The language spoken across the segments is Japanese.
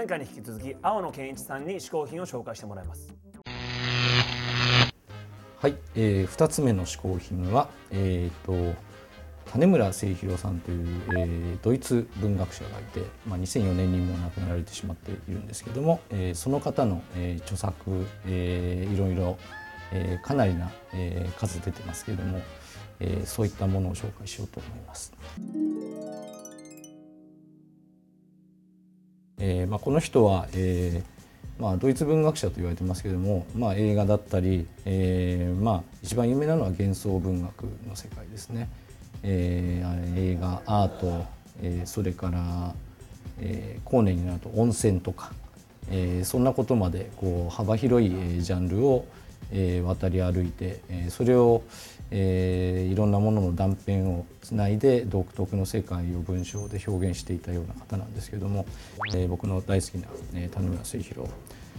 前回に引き続き青野健一さんに試行品を紹介してもらいますはい、えー、2つ目の試行品は、えーと、種村誠弘さんという、えー、ドイツ文学者がいて、まあ、2004年にも亡くなられてしまっているんですけども、えー、その方の、えー、著作、えー、いろいろ、えー、かなりな、えー、数出てますけれども、えー、そういったものを紹介しようと思います。えーまあ、この人は、えーまあ、ドイツ文学者と言われてますけれども、まあ、映画だったり、えーまあ、一番有名なのは幻想文学の世界ですね。えー、映画アート、えー、それから、えー、後年になると温泉とか、えー、そんなことまでこう幅広いジャンルを、えー、渡り歩いて、えー、それを、えー、いろんなものの断片をつないで独特の世界を文章で表現していたような方なんですけれども、えー、僕の大好きな、えー、谷村末広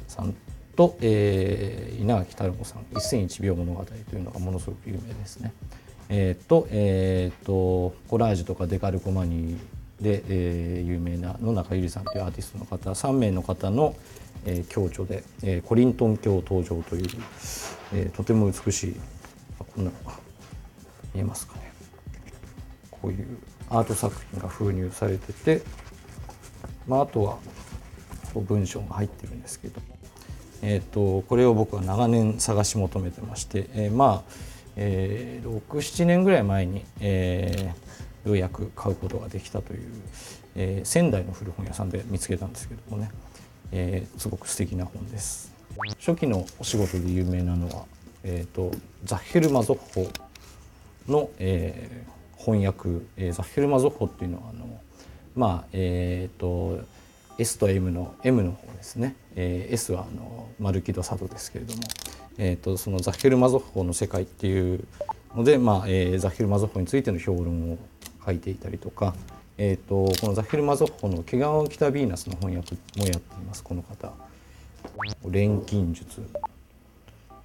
さんと、えー、稲垣太郎さん「一千一秒物語」というのがものすごく有名ですね。えー、と,、えー、とコラージュとかデカルコマニーで、えー、有名な野中ゆりさんというアーティストの方3名の方の、えー、共著で、えー、コリントン教登場という、えー、とても美しいこんなのが見えますかね。こういうアート作品が封入されてて、まあ、あとは文章が入ってるんですけど、えーと、これを僕は長年探し求めてまして、えー、まあ、えー、67年ぐらい前に、えー、ようやく買うことができたという、えー、仙台の古本屋さんで見つけたんですけどもね、えー、すごく素敵な本です。初期のお仕事で有名なのは、えーと、ザッヘルマゾッホの、えー、翻訳、えー、ザッヘルマゾッホっていうのはあのまあえっ、ー、と S と M の M の方ですね、えー、S はあのマルキド・サドですけれども、えーと、そのザッヘルマゾッホの世界っていうので、まあえー、ザッヘルマゾッホについての評論を書いていたりとか、えーと、このザッヘルマゾッホの「毛皮を着たヴィーナス」の翻訳もやっていますこの方。錬金術、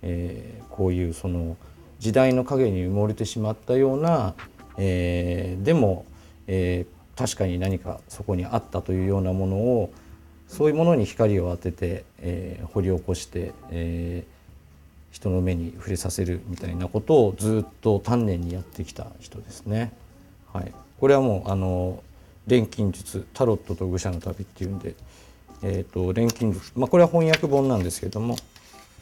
えー、こういうその時代の影に埋もれてしまったような、えー、でも、えー、確かに何かそこにあったというようなものをそういうものに光を当てて、えー、掘り起こして、えー、人の目に触れさせるみたいなことをずっと丹念にやってきた人ですね。はい、これはもうあの錬金術タロットと愚者の旅っていうんで、えーと、錬金術、まあ、これは翻訳本なんですけども、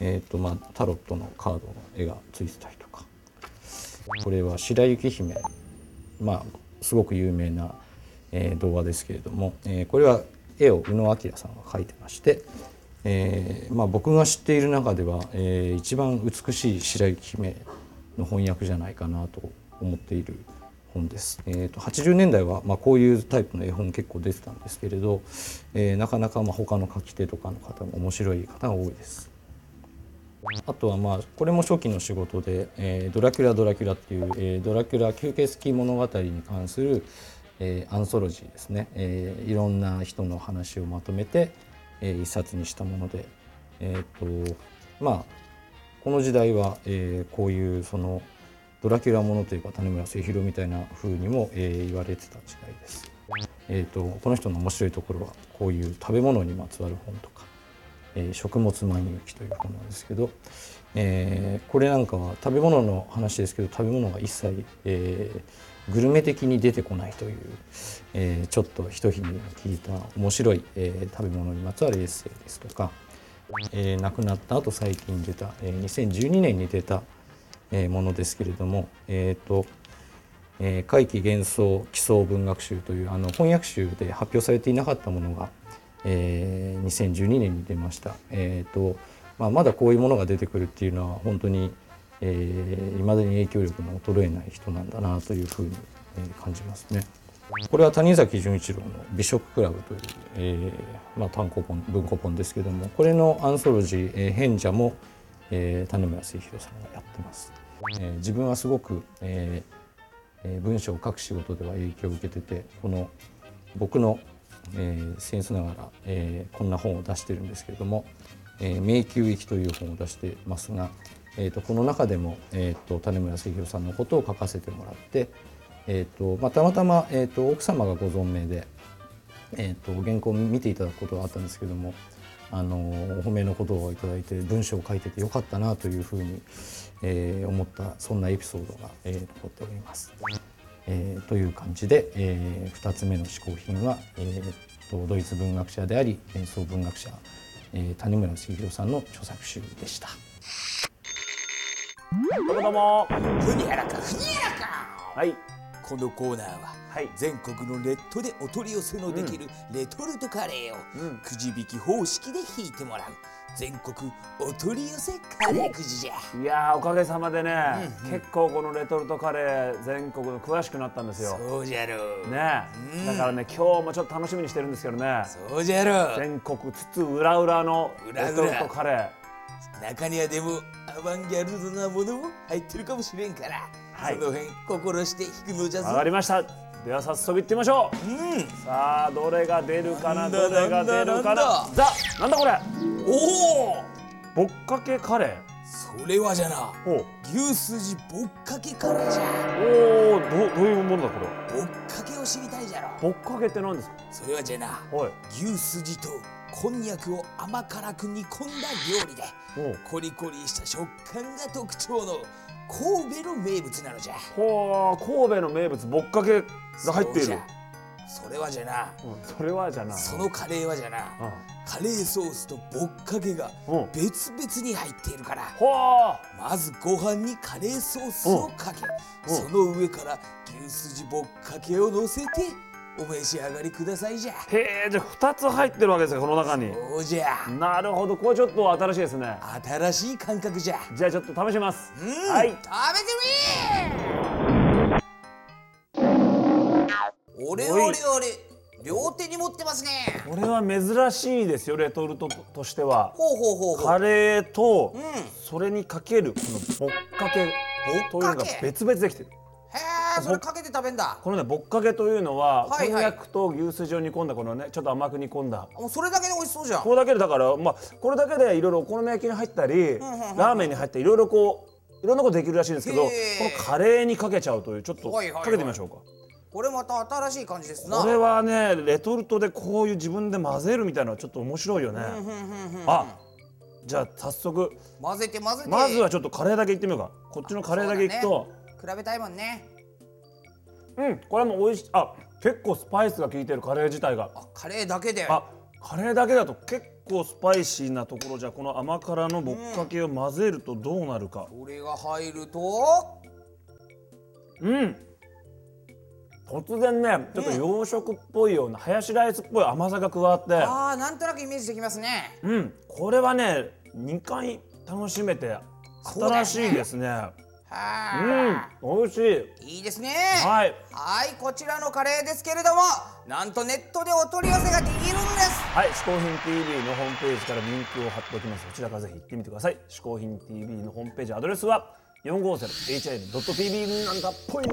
えーとまあ、タロットのカードの絵がついてたりとか。これは白雪姫まあすごく有名な、えー、童話ですけれども、えー、これは絵を宇野明さんが描いてまして、えーまあ、僕が知っている中では、えー、一番美しい白雪姫の翻訳じゃないかなと思っている本です。えーと、80年代は、まあ、こういうタイプの絵本結構出てたんですけれど、えー、なかなかまあ他の書き手とかの方も面白い方が多いです。あとはまあこれも初期の仕事で「えー、ドラキュラ・ドラキュラ」っていう、えー、ドラキュラ吸血鬼物語に関する、えー、アンソロジーですね、えー、いろんな人の話をまとめて、えー、一冊にしたもので、えーとまあ、この時代は、えー、こういうそのドラキュラものというか種村末広みたいな風にも、えー、言われてた時代です。えーと、この人の面白いところはこういう食べ物にまつわる本とか「えー、食物万有記」という本なんですけど、えー、これなんかは食べ物の話ですけど食べ物が一切、えー、グルメ的に出てこないという、えー、ちょっとひとひね聞いた面白い、えー、食べ物にまつわるエッセイですとか、えー、亡くなった後最近出た、えー、2012年に出た、えー、ものですけれども、えーとえー、怪奇幻想奇想文学集というあの翻訳集で発表されていなかったものが、えー、2012年に出ました。えーとまあ、まだこういうものが出てくるっていうのは本当にいま、えー、未だに影響力の衰えない人なんだなというふうに、えー、感じますね。これは谷崎潤一郎の「美食クラブ」という、えーまあ、単行本文庫本ですけどもこれのアンソロジー「えー、変者も」えー、種村末広さんがやってます。えー、自分はすごく、えー、文章を書く仕事では影響を受けててこの僕の、えー、センスながら、えー、こんな本を出してるんですけれども「えー、迷宮行き」という本を出してますが、えーと、この中でも、えーと、種村末広さんのことを書かせてもらって、えーとまあ、たまたま、えー、と奥様がご存命で、えー、と原稿を見ていただくことがあったんですけどもあのお褒めの言葉をいただいて文章を書いててよかったなというふうに、えー思ったそんなエピソードが、えー残っております。えーという感じで、え2つ目の嗜好品は、えーとドイツ文学者であり演奏文学者、えー谷村重弘さんの著作集でした。どうもどうもふにゃらかふにゃらかはいこのコーナーははい全国のネットでお取り寄せのできるレトルトカレーをうん。くじ引き方式で引いてもらう。全国お取り寄せカレーくじじゃ。いやーおかげさまでね、うん結構このレトルトカレー全国の詳しくなったんですよ。そうじゃろう。ね。うん。だからね今日もちょっと楽しみにしてるんですけどね。そうじゃろう。全国津々浦々のレトルトカレ中にはでもアバンギャルドなものも入ってるかもしれんから、はい。その辺心して引くのじゃぞ。ー上がりましたでは早速いってみましょう。うんさあどれが出るかなどれが出るかな。ザなんだこれ。おお。ぼっかけカレそれはじゃな牛すじぼっかけカレーじゃおーどうどういうものだこれぼっかけを知りたいじゃろ。ぼっかけって何ですか？それはじゃな牛すじとこんにゃくを甘辛く煮込んだ料理でコリコリした食感が特徴の神戸の名物なのじゃ。ほう神戸の名物ぼっかけが入っている。それはじゃな。うんそれはじゃな。そのカレーはじゃな。あカレーソースとぼっかけがうん。別々に入っているから。ほまずご飯にカレーソースをかけうん。その上から牛すじぼっかけを乗せてお召し上がりくださいじゃ。うへえじゃあ2つ入ってるわけですかこの中に。そうじゃ。なるほどこれちょっと新しいですね。新しい感覚じゃ。じゃあちょっと試します。うんはい。食べてみ俺俺俺両手に持ってますね。これは珍しいですよレトルトとしては。ほうほうほうほう。カレーとうん。へそれにかけるこのぼっかけというのが別々できてるえそれかけて食べんだ。このねぼっかけというのは、はいはい。こんにゃくと牛すじを煮込んだこのねちょっと甘く煮込んだ。もうそれだけで美味しそうじゃん。これだけでだからまあこれだけでいろいろお好み焼きに入ったり、んうんうんラーメンに入ったりいろいろこういろんなことできるらしいんですけどこのカレーにかけちゃうというちょっとはいはいはい。かけてみましょうか、これまた新しい感じですな。これはねレトルトでこういう自分で混ぜるみたいなのはちょっと面白いよね、うんうんうんうんあじゃあ早速混ぜて混ぜて。まずはちょっとカレーだけいってみようか。こっちのカレーだけいくと。比べたいもんねうん。これも美味しい。あ結構スパイスが効いてるカレー自体が。あカレーだけで？あカレーだけだと結構スパイシーなところじゃこの甘辛のぼっかけを混ぜるとどうなるか。これが入ると？うん。突然ねちょっと洋食っぽいようなハヤシライスっぽい甘さが加わって。あーなんとなくイメージできますね。うん。これはね2回楽しめて新しいですね。はうん美味しい。いいいですね。はい。はいこちらのカレーですけれどもなんとネットでお取り寄せができるんです。はい、嗜好品 TV のホームページからリンクを貼っておきます。こちらからぜひ行ってみてください。嗜好品 TV のホームページアドレスは 450hil.tv なんだっぽい。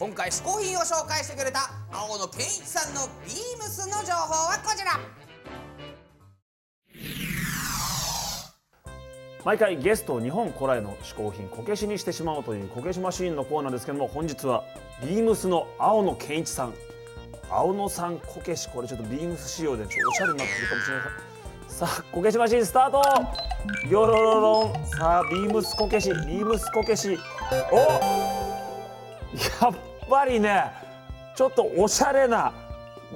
今回嗜好品を紹介してくれた青野健一さんのビームスの情報はこちら毎回ゲストを日本古来の嗜好品こけしにしてしまおうというこけしマシーンのコーナーですけども本日はビームスの青野健一さん。青野さんこけしこれちょっとビームス仕様でちょっとおしゃれになってるかもしれないさあこけしマシーンスタート。ギョロロロン。さあビームスこけし。ビームスこけし。おやっぱりねちょっとおしゃれな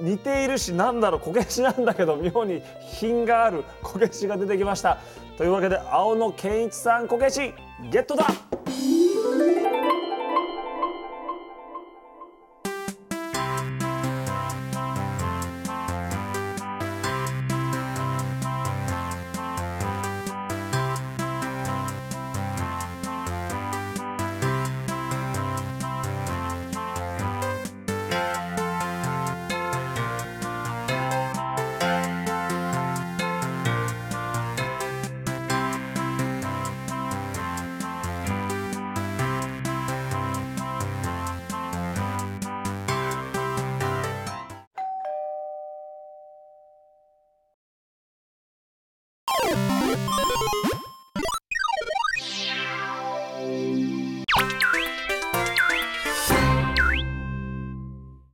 似ているしなんだろうこけしなんだけど妙に品があるこけしが出てきました。というわけで青野健一さんこけしゲットだ